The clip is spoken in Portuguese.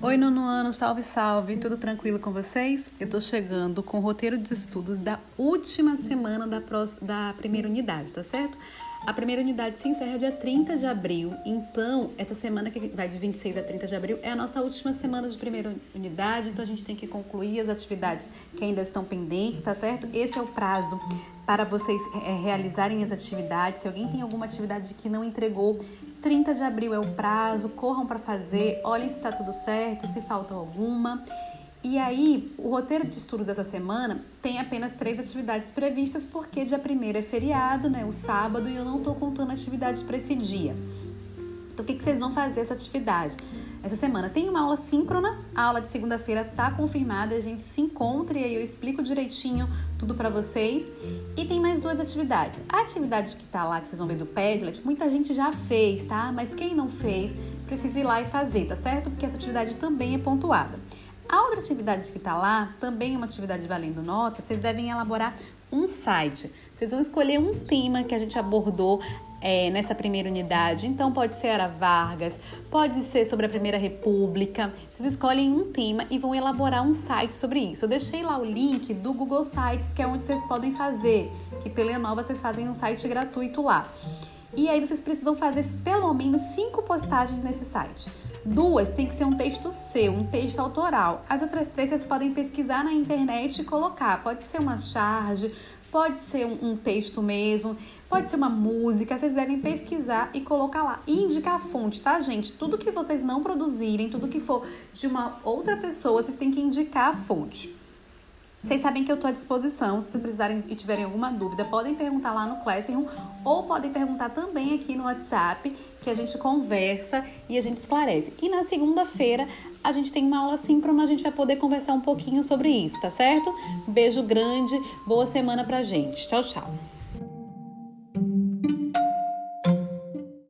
Oi, nono ano, salve, salve, tudo tranquilo com vocês? Eu tô chegando com o roteiro de estudos da última semana da, da primeira unidade, tá certo? A primeira unidade se encerra dia 30 de abril, então essa semana que vai de 26 a 30 de abril é a nossa última semana de primeira unidade, então a gente tem que concluir as atividades que ainda estão pendentes, tá certo? Esse é o prazo para vocês é, realizarem as atividades. Se alguém tem alguma atividade que não entregou, 30 de abril é o prazo, corram para fazer, olhem se está tudo certo, se falta alguma. E aí, o roteiro de estudos dessa semana tem apenas três atividades previstas, porque dia 1 é feriado, né? O sábado, e eu não estou contando atividades para esse dia. Então, o que, que vocês vão fazer essa atividade? essa semana. Tem uma aula síncrona, a aula de segunda-feira tá confirmada, a gente se encontra e aí eu explico direitinho tudo para vocês. E tem mais duas atividades. A atividade que tá lá, que vocês vão ver do Padlet, muita gente já fez, tá? Mas quem não fez, precisa ir lá e fazer, tá certo? Porque essa atividade também é pontuada. A outra atividade que tá lá, também é uma atividade valendo nota, vocês devem elaborar um site. Vocês vão escolher um tema que a gente abordou é, nessa primeira unidade. Então, pode ser Ara Vargas, pode ser sobre a Primeira República. Vocês escolhem um tema e vão elaborar um site sobre isso. Eu deixei lá o link do Google Sites, que é onde vocês podem fazer, que pela Enova vocês fazem um site gratuito lá. E aí vocês precisam fazer pelo menos cinco postagens nesse site. Duas tem que ser um texto seu, um texto autoral. As outras três vocês podem pesquisar na internet e colocar. Pode ser uma charge, pode ser um, um, texto mesmo, pode ser uma música, vocês devem pesquisar e colocar lá. E indicar a fonte, tá, gente? Tudo que vocês não produzirem, tudo que for de uma outra pessoa, vocês têm que indicar a fonte. Vocês sabem que eu estou à disposição. Se precisarem e tiverem alguma dúvida, podem perguntar lá no Classroom ou podem perguntar também aqui no WhatsApp, que a gente conversa e a gente esclarece. E na segunda-feira a gente tem uma aula síncrona, a gente vai poder conversar um pouquinho sobre isso, tá certo? Beijo grande, boa semana pra gente. Tchau, tchau.